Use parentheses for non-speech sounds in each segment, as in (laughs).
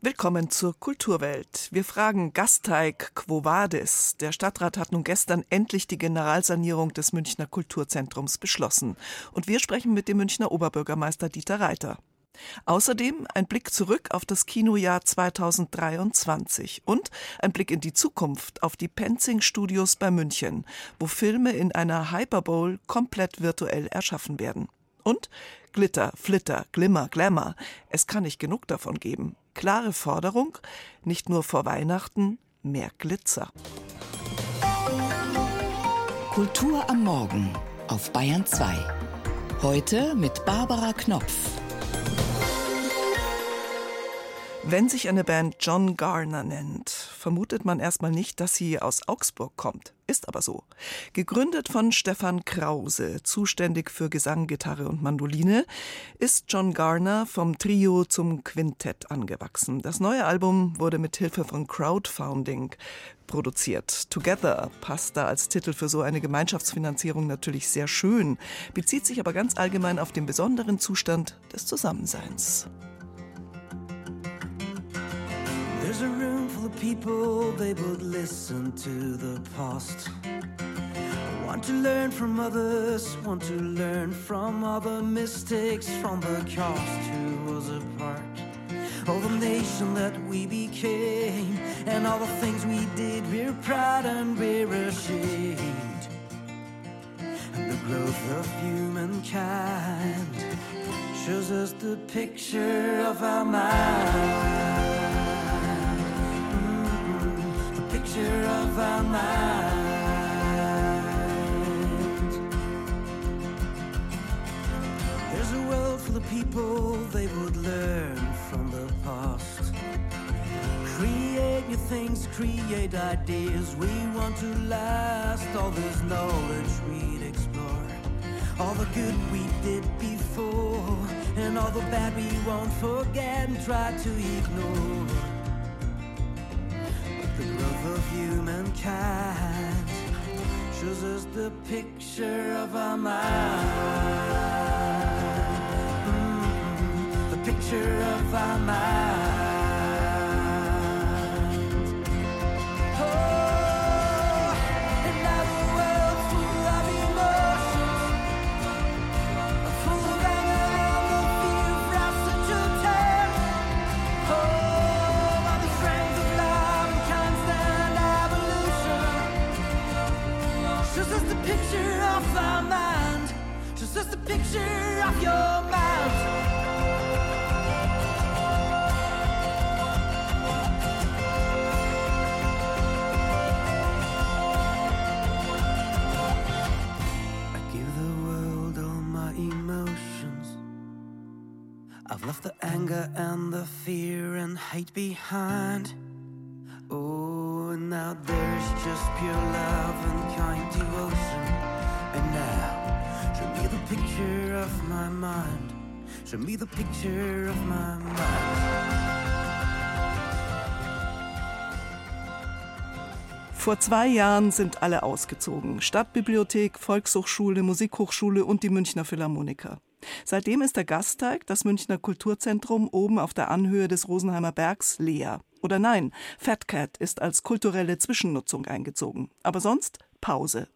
Willkommen zur Kulturwelt. Wir fragen Gasteig Quo Vadis? Der Stadtrat hat nun gestern endlich die Generalsanierung des Münchner Kulturzentrums beschlossen. Und wir sprechen mit dem Münchner Oberbürgermeister Dieter Reiter. Außerdem ein Blick zurück auf das Kinojahr 2023 und ein Blick in die Zukunft auf die Penzing Studios bei München, wo Filme in einer Hyperbowl komplett virtuell erschaffen werden. Und Glitter, Flitter, Glimmer, Glamour. Es kann nicht genug davon geben klare Forderung, nicht nur vor Weihnachten, mehr Glitzer. Kultur am Morgen auf Bayern 2. Heute mit Barbara Knopf. Wenn sich eine Band John Garner nennt, vermutet man erstmal nicht, dass sie aus Augsburg kommt. Ist aber so. Gegründet von Stefan Krause, zuständig für Gesang, Gitarre und Mandoline, ist John Garner vom Trio zum Quintett angewachsen. Das neue Album wurde mit Hilfe von Crowdfunding produziert. Together passt da als Titel für so eine Gemeinschaftsfinanzierung natürlich sehr schön, bezieht sich aber ganz allgemein auf den besonderen Zustand des Zusammenseins. A room full of people, they would listen to the past. I want to learn from others, want to learn from other mistakes, from the cast who was a part of the nation that we became, and all the things we did, we're proud and we're ashamed. And the growth of humankind shows us the picture of our mind. Of. There's a world full of people they would learn from the past. Create new things, create ideas. We want to last all this knowledge we'd explore. All the good we did before, and all the bad we won't forget and try to ignore the of humankind shows us the picture of our mind. Mm-hmm. The picture of our mind. Show me the picture of my mind. Vor zwei Jahren sind alle ausgezogen. Stadtbibliothek, Volkshochschule, Musikhochschule und die Münchner Philharmoniker. Seitdem ist der Gasteig, das Münchner Kulturzentrum, oben auf der Anhöhe des Rosenheimer Bergs leer. Oder nein, Fat Cat ist als kulturelle Zwischennutzung eingezogen. Aber sonst Pause.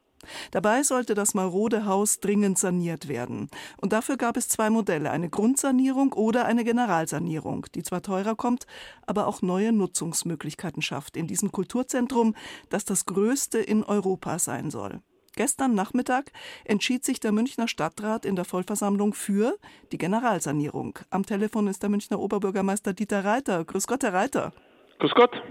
Dabei sollte das marode Haus dringend saniert werden. Und dafür gab es zwei Modelle, eine Grundsanierung oder eine Generalsanierung, die zwar teurer kommt, aber auch neue Nutzungsmöglichkeiten schafft in diesem Kulturzentrum, das das größte in Europa sein soll. Gestern Nachmittag entschied sich der Münchner Stadtrat in der Vollversammlung für die Generalsanierung. Am Telefon ist der Münchner Oberbürgermeister Dieter Reiter. Grüß Gott, Herr Reiter. Grüß Gott.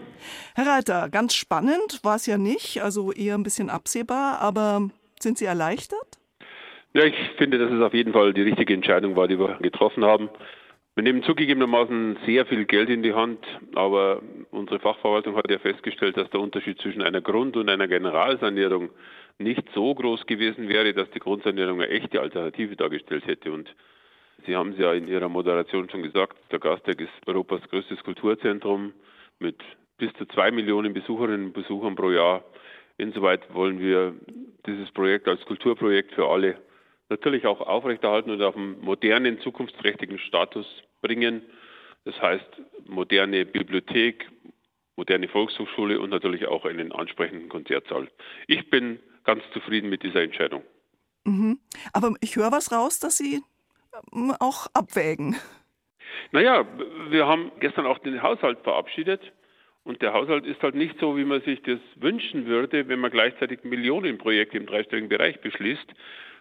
Herr Reiter, ganz spannend war es ja nicht, also eher ein bisschen absehbar, aber sind Sie erleichtert? Ja, ich finde, dass es auf jeden Fall die richtige Entscheidung war, die wir getroffen haben. Wir nehmen zugegebenermaßen sehr viel Geld in die Hand, aber unsere Fachverwaltung hat ja festgestellt, dass der Unterschied zwischen einer Grund- und einer Generalsanierung nicht so groß gewesen wäre, dass die Grundsanierung eine echte Alternative dargestellt hätte. Und Sie haben es ja in Ihrer Moderation schon gesagt, der Gasteig ist Europas größtes Kulturzentrum mit bis zu zwei Millionen Besucherinnen und Besuchern pro Jahr. Insoweit wollen wir dieses Projekt als Kulturprojekt für alle natürlich auch aufrechterhalten und auf einen modernen, zukunftsträchtigen Status bringen. Das heißt, moderne Bibliothek, moderne Volkshochschule und natürlich auch einen ansprechenden Konzertsaal. Ich bin ganz zufrieden mit dieser Entscheidung. Mhm. Aber ich höre was raus, dass Sie ähm, auch abwägen. Naja, wir haben gestern auch den Haushalt verabschiedet. Und der Haushalt ist halt nicht so, wie man sich das wünschen würde, wenn man gleichzeitig Millionenprojekte im dreistelligen Bereich beschließt.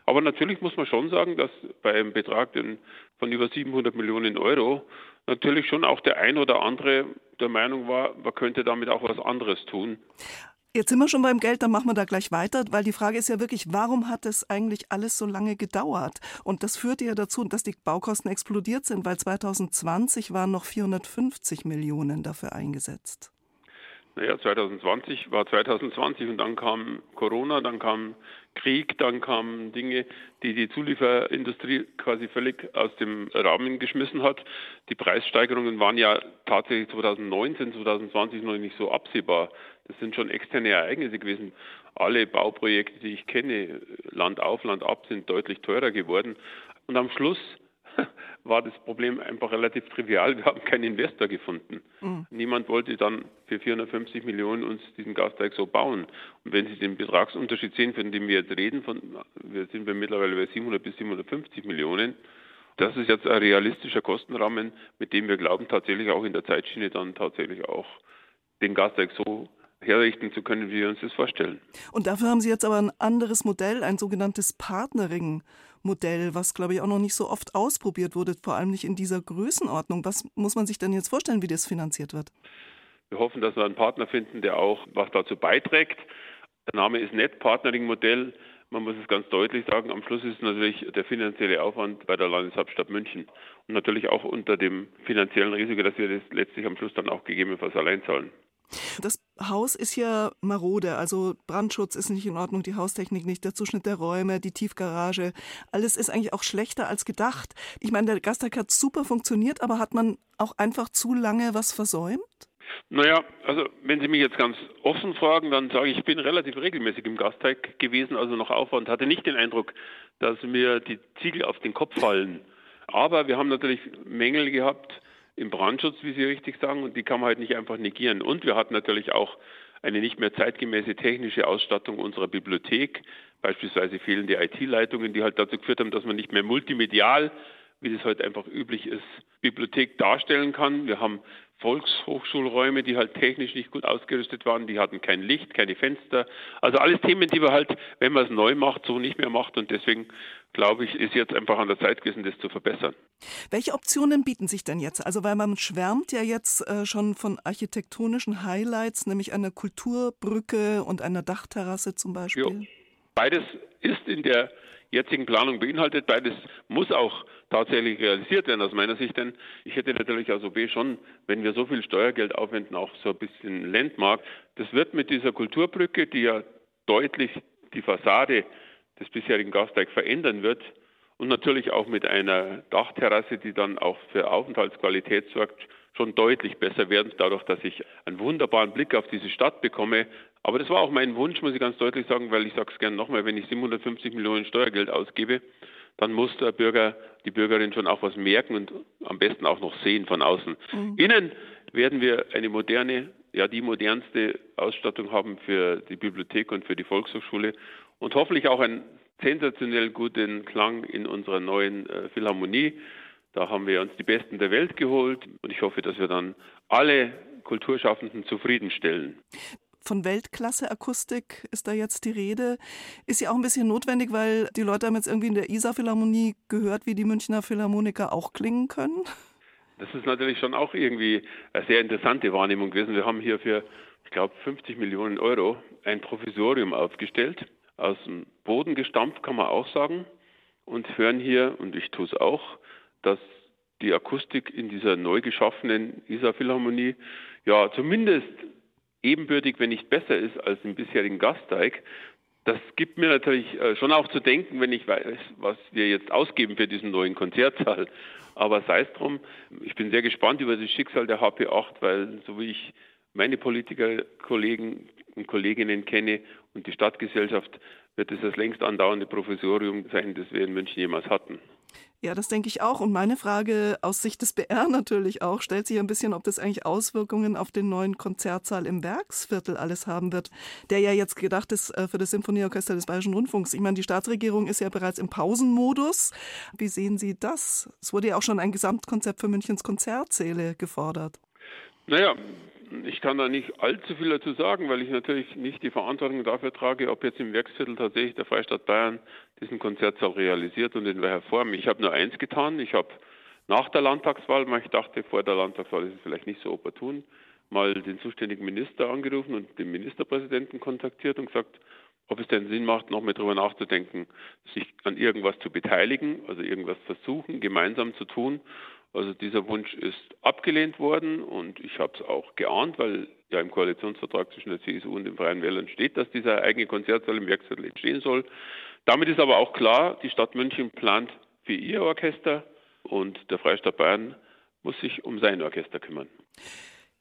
Aber natürlich muss man schon sagen, dass bei einem Betrag von über 700 Millionen Euro natürlich schon auch der ein oder andere der Meinung war, man könnte damit auch was anderes tun. Jetzt sind wir schon beim Geld, dann machen wir da gleich weiter, weil die Frage ist ja wirklich, warum hat es eigentlich alles so lange gedauert? Und das führte ja dazu, dass die Baukosten explodiert sind, weil 2020 waren noch 450 Millionen dafür eingesetzt. Naja, 2020 war 2020 und dann kam Corona, dann kam Krieg, dann kamen Dinge, die die Zulieferindustrie quasi völlig aus dem Rahmen geschmissen hat. Die Preissteigerungen waren ja tatsächlich 2019, 2020 noch nicht so absehbar. Das sind schon externe Ereignisse gewesen. Alle Bauprojekte, die ich kenne, Land auf, Land ab, sind deutlich teurer geworden. Und am Schluss (laughs) war das Problem einfach relativ trivial. Wir haben keinen Investor gefunden. Mhm. Niemand wollte dann für 450 Millionen uns diesen Gasteig so bauen. Und wenn Sie den Betragsunterschied sehen, von dem wir jetzt reden, von, wir sind wir mittlerweile bei 700 bis 750 Millionen, das ist jetzt ein realistischer Kostenrahmen, mit dem wir glauben, tatsächlich auch in der Zeitschiene dann tatsächlich auch den Gasteig so herrichten zu können, wie wir uns das vorstellen. Und dafür haben Sie jetzt aber ein anderes Modell, ein sogenanntes Partnering. Modell, was glaube ich auch noch nicht so oft ausprobiert wurde, vor allem nicht in dieser Größenordnung. Was muss man sich denn jetzt vorstellen, wie das finanziert wird? Wir hoffen, dass wir einen Partner finden, der auch was dazu beiträgt. Der Name ist Net Partnering Modell. Man muss es ganz deutlich sagen, am Schluss ist natürlich der finanzielle Aufwand bei der Landeshauptstadt München und natürlich auch unter dem finanziellen Risiko, dass wir das letztlich am Schluss dann auch gegebenenfalls allein zahlen. Das Haus ist ja marode, also Brandschutz ist nicht in Ordnung, die Haustechnik nicht, der Zuschnitt der Räume, die Tiefgarage, alles ist eigentlich auch schlechter als gedacht. Ich meine, der Gasteig hat super funktioniert, aber hat man auch einfach zu lange was versäumt? Naja, also wenn Sie mich jetzt ganz offen fragen, dann sage ich, ich bin relativ regelmäßig im Gasteig gewesen, also noch Aufwand, hatte nicht den Eindruck, dass mir die Ziegel auf den Kopf fallen. Aber wir haben natürlich Mängel gehabt, im Brandschutz, wie Sie richtig sagen, und die kann man halt nicht einfach negieren. Und wir hatten natürlich auch eine nicht mehr zeitgemäße technische Ausstattung unserer Bibliothek, beispielsweise fehlende IT-Leitungen, die halt dazu geführt haben, dass man nicht mehr multimedial, wie das heute einfach üblich ist, Bibliothek darstellen kann. Wir haben Volkshochschulräume, die halt technisch nicht gut ausgerüstet waren, die hatten kein Licht, keine Fenster. Also alles Themen, die man halt, wenn man es neu macht, so nicht mehr macht. Und deswegen glaube ich, ist jetzt einfach an der Zeit gewesen, das zu verbessern. Welche Optionen bieten sich denn jetzt? Also weil man schwärmt ja jetzt äh, schon von architektonischen Highlights, nämlich einer Kulturbrücke und einer Dachterrasse zum Beispiel. Jo. Beides ist in der jetzigen Planung beinhaltet. Beides muss auch tatsächlich realisiert werden aus meiner Sicht, denn ich hätte natürlich als OB schon, wenn wir so viel Steuergeld aufwenden, auch so ein bisschen Landmark. Das wird mit dieser Kulturbrücke, die ja deutlich die Fassade des bisherigen Gasteig verändern wird und natürlich auch mit einer Dachterrasse, die dann auch für Aufenthaltsqualität sorgt, schon deutlich besser werden, dadurch, dass ich einen wunderbaren Blick auf diese Stadt bekomme. Aber das war auch mein Wunsch, muss ich ganz deutlich sagen, weil ich sage es gerne nochmal, wenn ich 750 Millionen Steuergeld ausgebe, dann muss der Bürger, die Bürgerin schon auch was merken und am besten auch noch sehen von außen. Mhm. Innen werden wir eine moderne, ja die modernste Ausstattung haben für die Bibliothek und für die Volkshochschule und hoffentlich auch einen sensationell guten Klang in unserer neuen äh, Philharmonie. Da haben wir uns die Besten der Welt geholt und ich hoffe, dass wir dann alle Kulturschaffenden zufriedenstellen. Von Weltklasse-Akustik ist da jetzt die Rede. Ist ja auch ein bisschen notwendig, weil die Leute haben jetzt irgendwie in der Isar-Philharmonie gehört, wie die Münchner Philharmoniker auch klingen können. Das ist natürlich schon auch irgendwie eine sehr interessante Wahrnehmung gewesen. Wir haben hier für, ich glaube, 50 Millionen Euro ein Provisorium aufgestellt, aus dem Boden gestampft, kann man auch sagen, und hören hier, und ich tue es auch, dass die Akustik in dieser neu geschaffenen Isar-Philharmonie ja zumindest ebenbürtig, wenn nicht besser ist als im bisherigen Gasteig. Das gibt mir natürlich äh, schon auch zu denken, wenn ich weiß, was wir jetzt ausgeben für diesen neuen Konzertsaal. Aber sei es drum, ich bin sehr gespannt über das Schicksal der HP8, weil so wie ich meine Politikerkollegen und Kolleginnen kenne und die Stadtgesellschaft, wird es das längst andauernde Professorium sein, das wir in München jemals hatten. Ja, das denke ich auch. Und meine Frage aus Sicht des BR natürlich auch stellt sich ein bisschen, ob das eigentlich Auswirkungen auf den neuen Konzertsaal im Werksviertel alles haben wird, der ja jetzt gedacht ist äh, für das Symphonieorchester des Bayerischen Rundfunks. Ich meine, die Staatsregierung ist ja bereits im Pausenmodus. Wie sehen Sie das? Es wurde ja auch schon ein Gesamtkonzept für Münchens Konzertsäle gefordert. Naja, ich kann da nicht allzu viel dazu sagen, weil ich natürlich nicht die Verantwortung dafür trage, ob jetzt im Werksviertel tatsächlich der Freistaat Bayern diesen Konzertsaal realisiert und in welcher Form. Ich habe nur eins getan. Ich habe nach der Landtagswahl, weil ich dachte, vor der Landtagswahl ist es vielleicht nicht so opportun, mal den zuständigen Minister angerufen und den Ministerpräsidenten kontaktiert und gesagt, ob es denn Sinn macht, noch mehr darüber nachzudenken, sich an irgendwas zu beteiligen, also irgendwas versuchen, gemeinsam zu tun. Also dieser Wunsch ist abgelehnt worden und ich habe es auch geahnt, weil ja im Koalitionsvertrag zwischen der CSU und den Freien Wählern steht, dass dieser eigene Konzertsaal im Werksviertel entstehen soll. Damit ist aber auch klar, die Stadt München plant für ihr Orchester und der Freistaat Bayern muss sich um sein Orchester kümmern.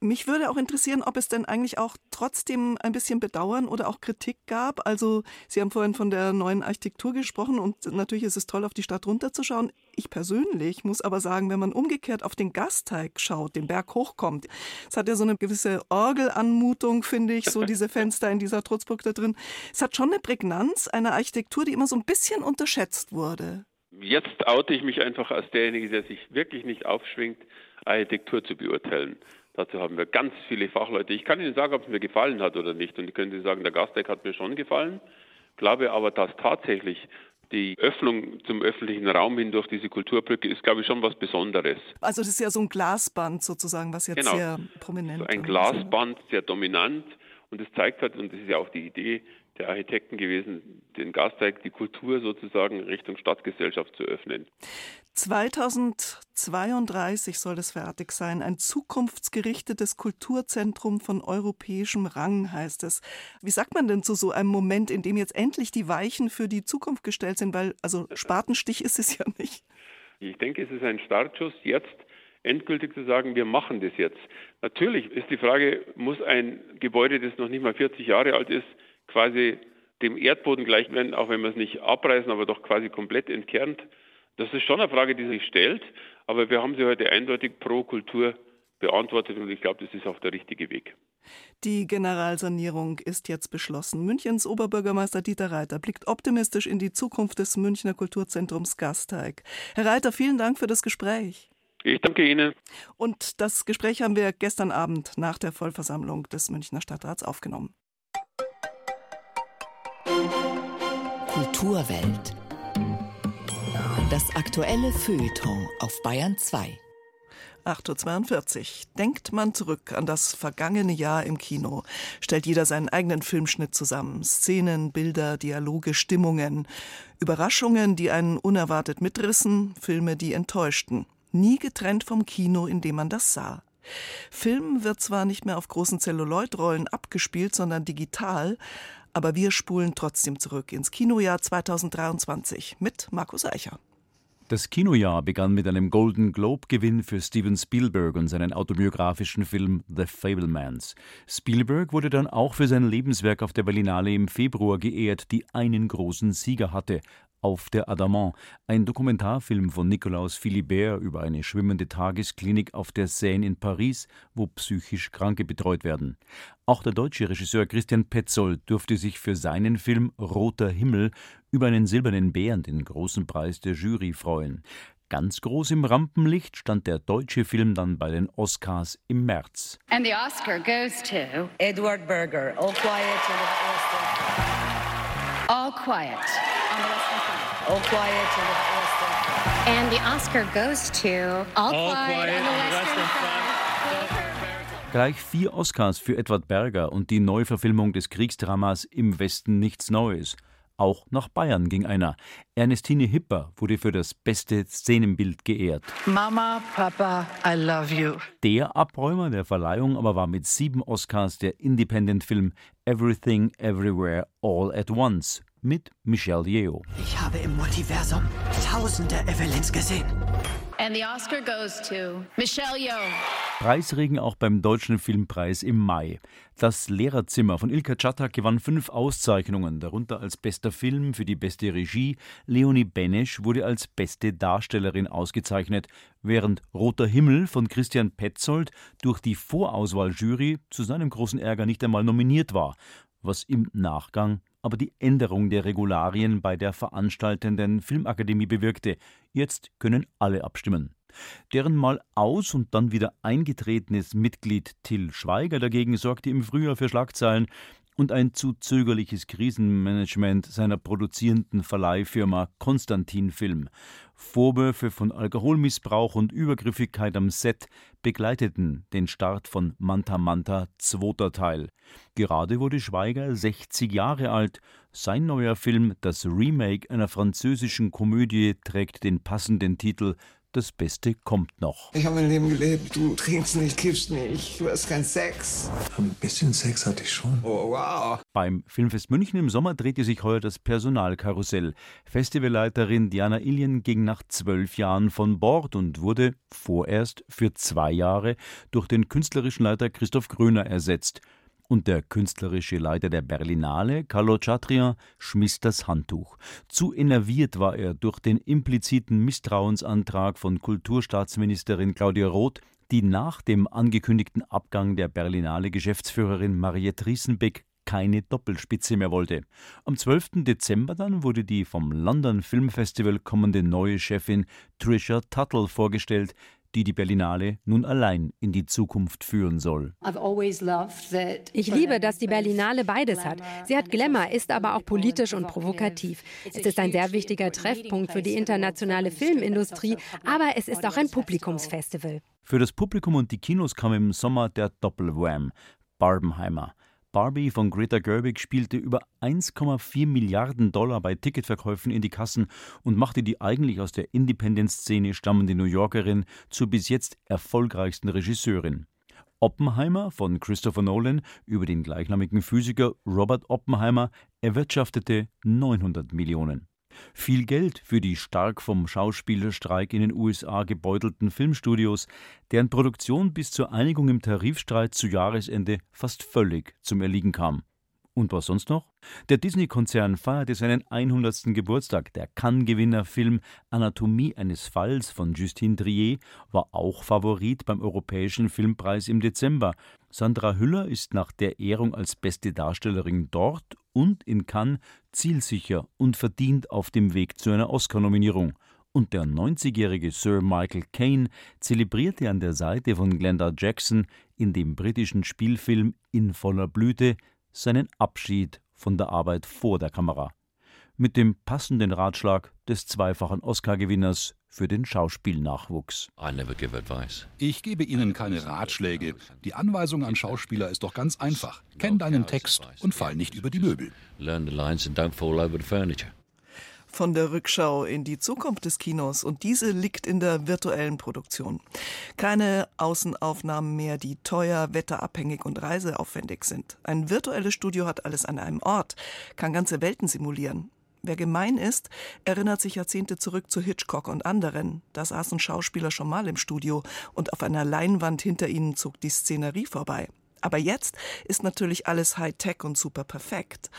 Mich würde auch interessieren, ob es denn eigentlich auch trotzdem ein bisschen Bedauern oder auch Kritik gab. Also Sie haben vorhin von der neuen Architektur gesprochen und natürlich ist es toll, auf die Stadt runterzuschauen. Ich persönlich muss aber sagen, wenn man umgekehrt auf den Gasteig schaut, den Berg hochkommt, es hat ja so eine gewisse Orgelanmutung, finde ich, so diese Fenster in dieser Trutzburg da drin. Es hat schon eine Prägnanz, eine Architektur, die immer so ein bisschen unterschätzt wurde. Jetzt oute ich mich einfach als derjenige, der sich wirklich nicht aufschwingt, Architektur zu beurteilen. Dazu haben wir ganz viele Fachleute. Ich kann Ihnen sagen, ob es mir gefallen hat oder nicht. Und ich könnte sagen, der Gasteig hat mir schon gefallen. Glaube aber, dass tatsächlich die Öffnung zum öffentlichen Raum hin durch diese Kulturbrücke ist, glaube ich, schon was Besonderes. Also das ist ja so ein Glasband sozusagen, was jetzt genau. sehr prominent ist. So ein Glasband, sehr dominant. Und es zeigt halt, und das ist ja auch die Idee der Architekten gewesen, den Gasteig, die Kultur sozusagen Richtung Stadtgesellschaft zu öffnen. 2032 soll es fertig sein. Ein zukunftsgerichtetes Kulturzentrum von europäischem Rang heißt es. Wie sagt man denn zu so einem Moment, in dem jetzt endlich die Weichen für die Zukunft gestellt sind? Weil, also Spatenstich ist es ja nicht. Ich denke, es ist ein Startschuss, jetzt endgültig zu sagen, wir machen das jetzt. Natürlich ist die Frage, muss ein Gebäude, das noch nicht mal 40 Jahre alt ist, quasi dem Erdboden gleich werden, auch wenn wir es nicht abreißen, aber doch quasi komplett entkernt das ist schon eine Frage, die sich stellt, aber wir haben sie heute eindeutig pro Kultur beantwortet und ich glaube, das ist auch der richtige Weg. Die Generalsanierung ist jetzt beschlossen. Münchens Oberbürgermeister Dieter Reiter blickt optimistisch in die Zukunft des Münchner Kulturzentrums Gasteig. Herr Reiter, vielen Dank für das Gespräch. Ich danke Ihnen. Und das Gespräch haben wir gestern Abend nach der Vollversammlung des Münchner Stadtrats aufgenommen. Kulturwelt. Das aktuelle Feuilleton auf Bayern 2. 8.42 Uhr. Denkt man zurück an das vergangene Jahr im Kino, stellt jeder seinen eigenen Filmschnitt zusammen. Szenen, Bilder, Dialoge, Stimmungen. Überraschungen, die einen unerwartet mitrissen, Filme, die enttäuschten. Nie getrennt vom Kino, in dem man das sah. Film wird zwar nicht mehr auf großen Celluloid-Rollen abgespielt, sondern digital, aber wir spulen trotzdem zurück ins Kinojahr 2023 mit Markus Eicher. Das Kinojahr begann mit einem Golden Globe-Gewinn für Steven Spielberg und seinen autobiografischen Film The Fablemans. Spielberg wurde dann auch für sein Lebenswerk auf der Berlinale im Februar geehrt, die einen großen Sieger hatte, auf der Adamant, ein Dokumentarfilm von Nikolaus Philibert über eine schwimmende Tagesklinik auf der Seine in Paris, wo psychisch Kranke betreut werden. Auch der deutsche Regisseur Christian Petzold durfte sich für seinen Film Roter Himmel über einen silbernen Bären, den großen Preis der Jury, freuen. Ganz groß im Rampenlicht stand der deutsche Film dann bei den Oscars im März. And the Oscar goes to Edward Berger, All Quiet on the Western Front. All Quiet on the Western Front. All Quiet on the Western Front. And the Oscar goes to All, All Quiet, quiet on the Western Front. Gleich vier Oscars für Edward Berger und die Neuverfilmung des Kriegsdramas Im Westen nichts Neues – auch nach Bayern ging einer. Ernestine Hipper wurde für das beste Szenenbild geehrt. Mama, Papa, I love you. Der Abräumer der Verleihung aber war mit sieben Oscars der Independent-Film Everything Everywhere All at Once mit Michelle Yeoh. Ich habe im Multiversum tausende Evelyns gesehen. And the Oscar goes to Michelle Yeoh. Preisregen auch beim Deutschen Filmpreis im Mai. Das Lehrerzimmer von Ilka Czatak gewann fünf Auszeichnungen, darunter als bester Film für die beste Regie. Leonie Benesch wurde als beste Darstellerin ausgezeichnet, während Roter Himmel von Christian Petzold durch die Vorauswahljury zu seinem großen Ärger nicht einmal nominiert war, was im Nachgang aber die Änderung der Regularien bei der veranstaltenden Filmakademie bewirkte. Jetzt können alle abstimmen. Deren mal aus und dann wieder eingetretenes Mitglied Till Schweiger dagegen sorgte im Frühjahr für Schlagzeilen und ein zu zögerliches Krisenmanagement seiner produzierenden Verleihfirma Konstantin Film. Vorwürfe von Alkoholmissbrauch und Übergriffigkeit am Set begleiteten den Start von Manta Manta zweiter Teil. Gerade wurde Schweiger 60 Jahre alt. Sein neuer Film, das Remake einer französischen Komödie, trägt den passenden Titel das Beste kommt noch. Ich habe mein Leben gelebt. Du trinkst nicht, kiffst nicht, du hast keinen Sex. Ein bisschen Sex hatte ich schon. Oh, wow. Beim Filmfest München im Sommer drehte sich heuer das Personalkarussell. Festivalleiterin Diana Ilien ging nach zwölf Jahren von Bord und wurde vorerst für zwei Jahre durch den künstlerischen Leiter Christoph Gröner ersetzt und der künstlerische Leiter der Berlinale, Carlo Chatrian, schmiss das Handtuch. Zu enerviert war er durch den impliziten Misstrauensantrag von Kulturstaatsministerin Claudia Roth, die nach dem angekündigten Abgang der Berlinale Geschäftsführerin Mariette Riesenbeck keine Doppelspitze mehr wollte. Am 12. Dezember dann wurde die vom London Film Festival kommende neue Chefin Trisha Tuttle vorgestellt, die die Berlinale nun allein in die Zukunft führen soll. Ich liebe, dass die Berlinale beides hat. Sie hat Glamour, ist aber auch politisch und provokativ. Es ist ein sehr wichtiger Treffpunkt für die internationale Filmindustrie, aber es ist auch ein Publikumsfestival. Für das Publikum und die Kinos kam im Sommer der Doppelwham, Barbenheimer. Barbie von Greta Gerwig spielte über 1,4 Milliarden Dollar bei Ticketverkäufen in die Kassen und machte die eigentlich aus der Independent-Szene stammende New Yorkerin zur bis jetzt erfolgreichsten Regisseurin. Oppenheimer von Christopher Nolan über den gleichnamigen Physiker Robert Oppenheimer erwirtschaftete 900 Millionen. Viel Geld für die stark vom Schauspielerstreik in den USA gebeutelten Filmstudios, deren Produktion bis zur Einigung im Tarifstreit zu Jahresende fast völlig zum Erliegen kam. Und was sonst noch? Der Disney-Konzern feierte seinen 100. Geburtstag. Der Cannes-Gewinner-Film Anatomie eines Falls von Justine Trier war auch Favorit beim Europäischen Filmpreis im Dezember. Sandra Hüller ist nach der Ehrung als beste Darstellerin dort und in Cannes zielsicher und verdient auf dem Weg zu einer Oscar-Nominierung. Und der 90-jährige Sir Michael Caine zelebrierte an der Seite von Glenda Jackson in dem britischen Spielfilm In voller Blüte seinen Abschied von der Arbeit vor der Kamera. Mit dem passenden Ratschlag des zweifachen Oscar-Gewinners für den Schauspielnachwuchs. Ich gebe Ihnen keine Ratschläge. Die Anweisung an Schauspieler ist doch ganz einfach. Kenn deinen Text und fall nicht über die Möbel. Von der Rückschau in die Zukunft des Kinos und diese liegt in der virtuellen Produktion. Keine Außenaufnahmen mehr, die teuer, wetterabhängig und reiseaufwendig sind. Ein virtuelles Studio hat alles an einem Ort, kann ganze Welten simulieren. Wer gemein ist, erinnert sich Jahrzehnte zurück zu Hitchcock und anderen. Da saßen Schauspieler schon mal im Studio und auf einer Leinwand hinter ihnen zog die Szenerie vorbei. Aber jetzt ist natürlich alles Hightech und super perfekt.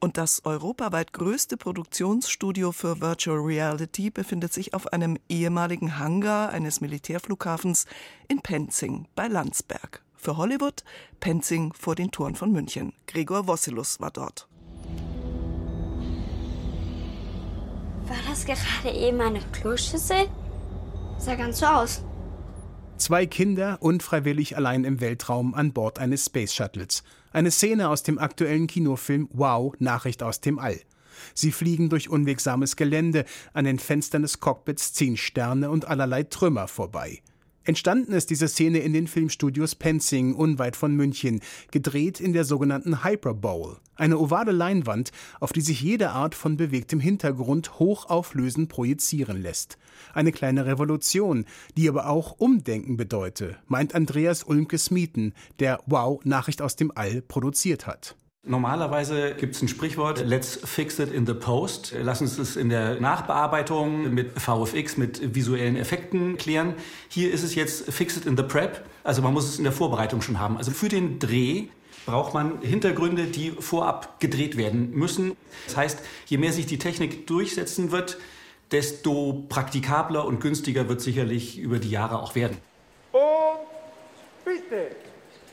Und das europaweit größte Produktionsstudio für Virtual Reality befindet sich auf einem ehemaligen Hangar eines Militärflughafens in Penzing bei Landsberg. Für Hollywood Penzing vor den Toren von München. Gregor Wossilus war dort. War das gerade eben eine Kloschüssel? Sah ganz so aus. Zwei Kinder unfreiwillig allein im Weltraum an Bord eines Space Shuttles. Eine Szene aus dem aktuellen Kinofilm Wow, Nachricht aus dem All. Sie fliegen durch unwegsames Gelände, an den Fenstern des Cockpits ziehen Sterne und allerlei Trümmer vorbei. Entstanden ist diese Szene in den Filmstudios Penzing, unweit von München, gedreht in der sogenannten Hyper Bowl, eine ovale Leinwand, auf die sich jede Art von bewegtem Hintergrund hochauflösend projizieren lässt. Eine kleine Revolution, die aber auch Umdenken bedeute, meint Andreas Ulmke Smieten, der Wow Nachricht aus dem All produziert hat. Normalerweise gibt es ein Sprichwort, let's fix it in the post. Lass uns das in der Nachbearbeitung mit VFX, mit visuellen Effekten klären. Hier ist es jetzt fix it in the prep. Also man muss es in der Vorbereitung schon haben. Also für den Dreh braucht man Hintergründe, die vorab gedreht werden müssen. Das heißt, je mehr sich die Technik durchsetzen wird, desto praktikabler und günstiger wird sicherlich über die Jahre auch werden. Und bitte!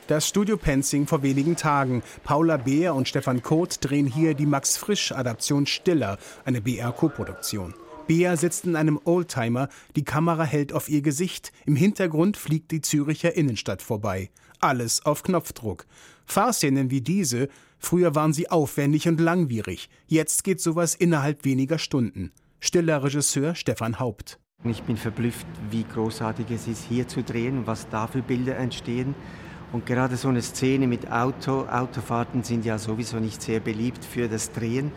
Das Studio Penzing vor wenigen Tagen. Paula Beer und Stefan Koth drehen hier die Max Frisch-Adaption Stiller, eine BR-Koproduktion. Bea sitzt in einem Oldtimer, die Kamera hält auf ihr Gesicht, im Hintergrund fliegt die Züricher Innenstadt vorbei. Alles auf Knopfdruck. Fahrszenen wie diese, früher waren sie aufwendig und langwierig, jetzt geht sowas innerhalb weniger Stunden. Stiller Regisseur Stefan Haupt. Ich bin verblüfft, wie großartig es ist, hier zu drehen, was da für Bilder entstehen. Und gerade so eine Szene mit Auto, Autofahrten sind ja sowieso nicht sehr beliebt für das Drehen.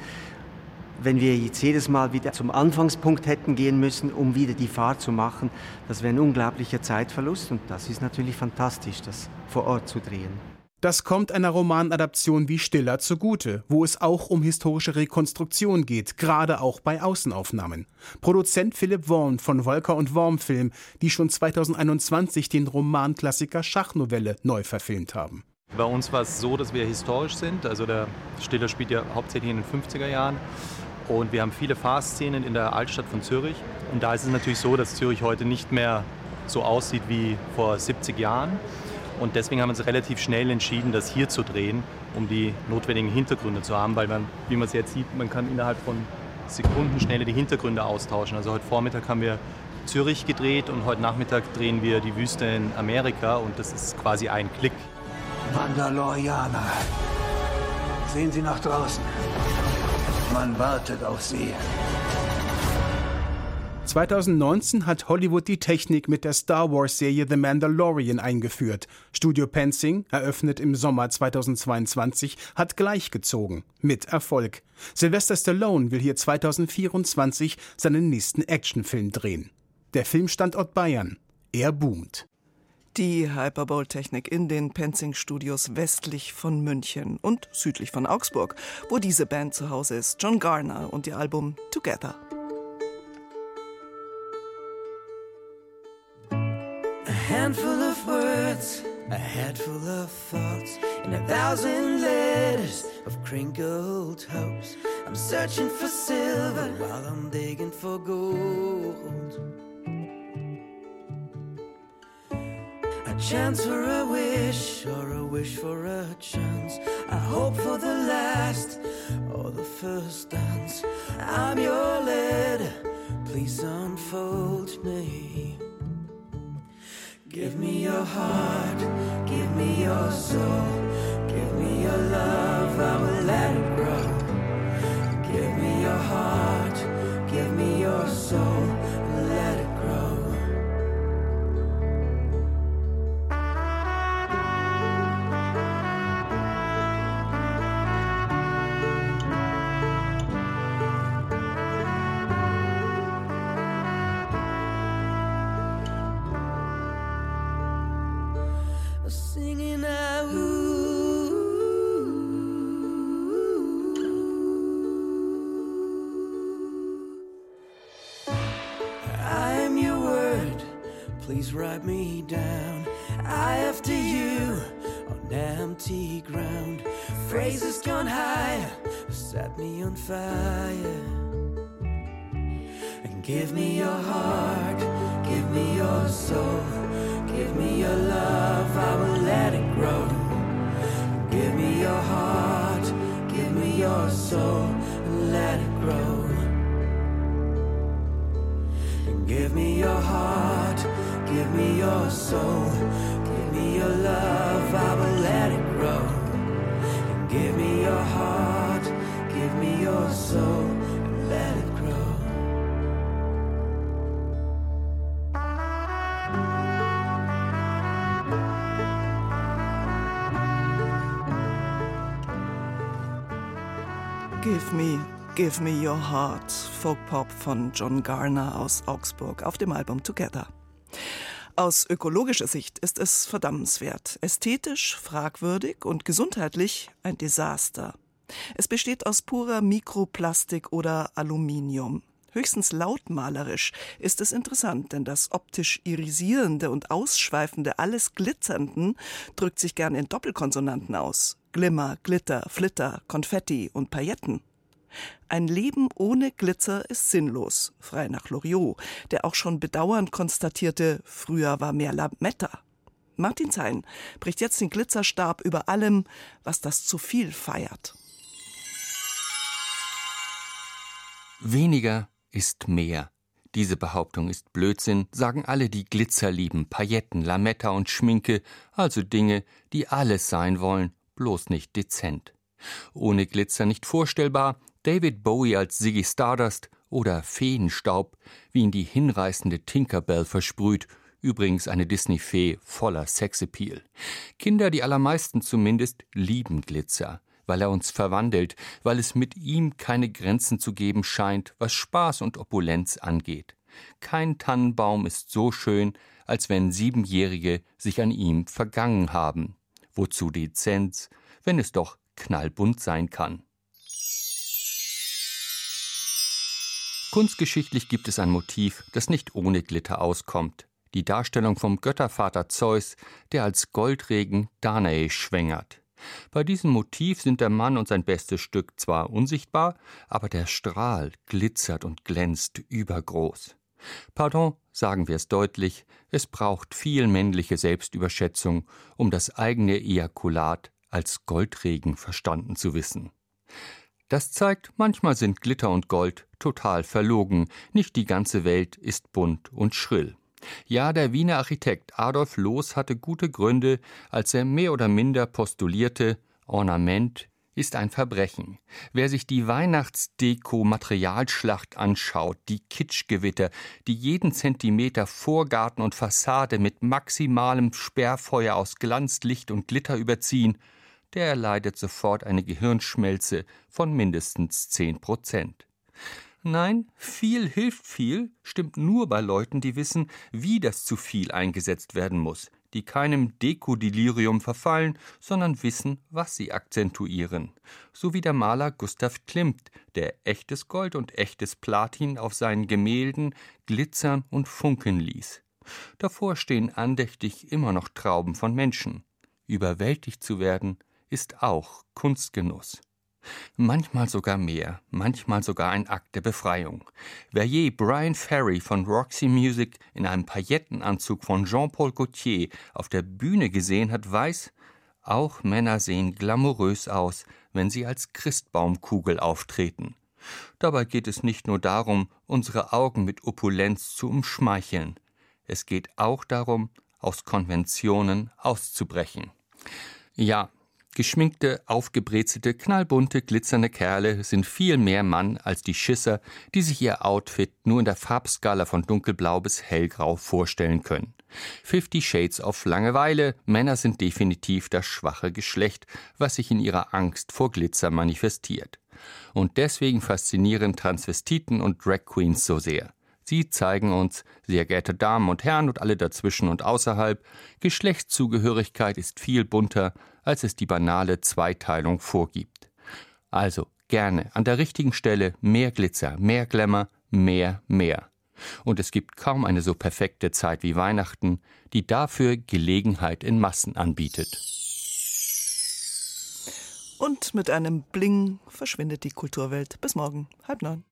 Wenn wir jetzt jedes Mal wieder zum Anfangspunkt hätten gehen müssen, um wieder die Fahrt zu machen, das wäre ein unglaublicher Zeitverlust und das ist natürlich fantastisch, das vor Ort zu drehen. Das kommt einer Romanadaption wie Stiller zugute, wo es auch um historische Rekonstruktion geht, gerade auch bei Außenaufnahmen. Produzent Philipp Worm von Wolker und Worm Film, die schon 2021 den Romanklassiker Schachnovelle neu verfilmt haben. Bei uns war es so, dass wir historisch sind. Also der Stiller spielt ja hauptsächlich in den 50er Jahren. Und wir haben viele Fahrszenen in der Altstadt von Zürich. Und da ist es natürlich so, dass Zürich heute nicht mehr so aussieht wie vor 70 Jahren. Und deswegen haben wir uns relativ schnell entschieden, das hier zu drehen, um die notwendigen Hintergründe zu haben, weil man, wie man es jetzt sieht, man kann innerhalb von Sekunden schneller die Hintergründe austauschen. Also heute Vormittag haben wir Zürich gedreht und heute Nachmittag drehen wir die Wüste in Amerika und das ist quasi ein Klick. Mandalorianer, sehen Sie nach draußen. Man wartet auf Sie. 2019 hat Hollywood die Technik mit der Star Wars-Serie The Mandalorian eingeführt. Studio Pensing, eröffnet im Sommer 2022, hat gleichgezogen. Mit Erfolg. Sylvester Stallone will hier 2024 seinen nächsten Actionfilm drehen. Der Filmstandort Bayern. Er boomt. Die Hyperbole-Technik in den Penzing-Studios westlich von München und südlich von Augsburg, wo diese Band zu Hause ist. John Garner und ihr Album Together. Handful of words, a handful of thoughts, and a thousand letters of crinkled hopes. I'm searching for silver while I'm digging for gold. A chance for a wish, or a wish for a chance. I hope for the last, or the first dance. I'm your letter, please unfold me. Give me your heart, give me your soul, give me your love, I will let it grow. Give me your heart, give me your soul, please write me down. I after you on empty ground. Phrases gone higher, set me on fire. And give me your heart, give me your soul, give me your love, I will let it grow. Give me your heart, give me your soul, and let it grow. Give me your heart, give me your soul, give me your love, I will let it grow. Give me your heart, give me your soul, Give me, give me your heart. Folk Pop von John Garner aus Augsburg auf dem Album Together. Aus ökologischer Sicht ist es verdammenswert, ästhetisch fragwürdig und gesundheitlich ein Desaster. Es besteht aus purer Mikroplastik oder Aluminium. Höchstens lautmalerisch ist es interessant, denn das optisch irisierende und ausschweifende alles Glitzernden drückt sich gern in Doppelkonsonanten aus. Glimmer, Glitter, Flitter, Konfetti und Pailletten. Ein Leben ohne Glitzer ist sinnlos, frei nach Loriot, der auch schon bedauernd konstatierte, früher war mehr Lametta. Martin Zein bricht jetzt den Glitzerstab über allem, was das zu viel feiert. Weniger ist mehr. Diese Behauptung ist Blödsinn, sagen alle, die Glitzer lieben, Pailletten, Lametta und Schminke, also Dinge, die alles sein wollen, bloß nicht dezent. Ohne Glitzer nicht vorstellbar, David Bowie als Ziggy Stardust oder Feenstaub, wie ihn die hinreißende Tinkerbell versprüht, übrigens eine Disney-Fee voller Sexappeal. Kinder, die allermeisten zumindest, lieben Glitzer, weil er uns verwandelt, weil es mit ihm keine Grenzen zu geben scheint, was Spaß und Opulenz angeht. Kein Tannenbaum ist so schön, als wenn Siebenjährige sich an ihm vergangen haben. Wozu Dezenz, wenn es doch knallbunt sein kann. Kunstgeschichtlich gibt es ein Motiv, das nicht ohne Glitter auskommt. Die Darstellung vom Göttervater Zeus, der als Goldregen Danae schwängert. Bei diesem Motiv sind der Mann und sein bestes Stück zwar unsichtbar, aber der Strahl glitzert und glänzt übergroß. Pardon, sagen wir es deutlich, es braucht viel männliche Selbstüberschätzung, um das eigene Ejakulat als Goldregen verstanden zu wissen. Das zeigt, manchmal sind Glitter und Gold total verlogen, nicht die ganze Welt ist bunt und schrill. Ja, der Wiener Architekt Adolf Loos hatte gute Gründe, als er mehr oder minder postulierte, Ornament ist ein Verbrechen. Wer sich die Weihnachtsdeko-Materialschlacht anschaut, die Kitschgewitter, die jeden Zentimeter Vorgarten und Fassade mit maximalem Sperrfeuer aus Glanz, Licht und Glitter überziehen, der erleidet sofort eine Gehirnschmelze von mindestens zehn Prozent. Nein, viel hilft viel stimmt nur bei Leuten, die wissen, wie das zu viel eingesetzt werden muss, die keinem Dekodelirium verfallen, sondern wissen, was sie akzentuieren. So wie der Maler Gustav Klimt, der echtes Gold und echtes Platin auf seinen Gemälden glitzern und funkeln ließ. Davor stehen andächtig immer noch Trauben von Menschen. Überwältigt zu werden, ist auch Kunstgenuss. Manchmal sogar mehr, manchmal sogar ein Akt der Befreiung. Wer je Brian Ferry von Roxy Music in einem Paillettenanzug von Jean-Paul Gaultier auf der Bühne gesehen hat, weiß, auch Männer sehen glamourös aus, wenn sie als Christbaumkugel auftreten. Dabei geht es nicht nur darum, unsere Augen mit Opulenz zu umschmeicheln. Es geht auch darum, aus Konventionen auszubrechen. Ja, Geschminkte, aufgebrezelte, knallbunte, glitzernde Kerle sind viel mehr Mann als die Schisser, die sich ihr Outfit nur in der Farbskala von dunkelblau bis hellgrau vorstellen können. Fifty Shades of Langeweile, Männer sind definitiv das schwache Geschlecht, was sich in ihrer Angst vor Glitzer manifestiert. Und deswegen faszinieren Transvestiten und Drag Queens so sehr. Sie zeigen uns, sehr geehrte Damen und Herren und alle dazwischen und außerhalb, Geschlechtszugehörigkeit ist viel bunter, als es die banale Zweiteilung vorgibt. Also gerne an der richtigen Stelle mehr Glitzer, mehr Glamour, mehr, mehr. Und es gibt kaum eine so perfekte Zeit wie Weihnachten, die dafür Gelegenheit in Massen anbietet. Und mit einem Bling verschwindet die Kulturwelt. Bis morgen, halb neun.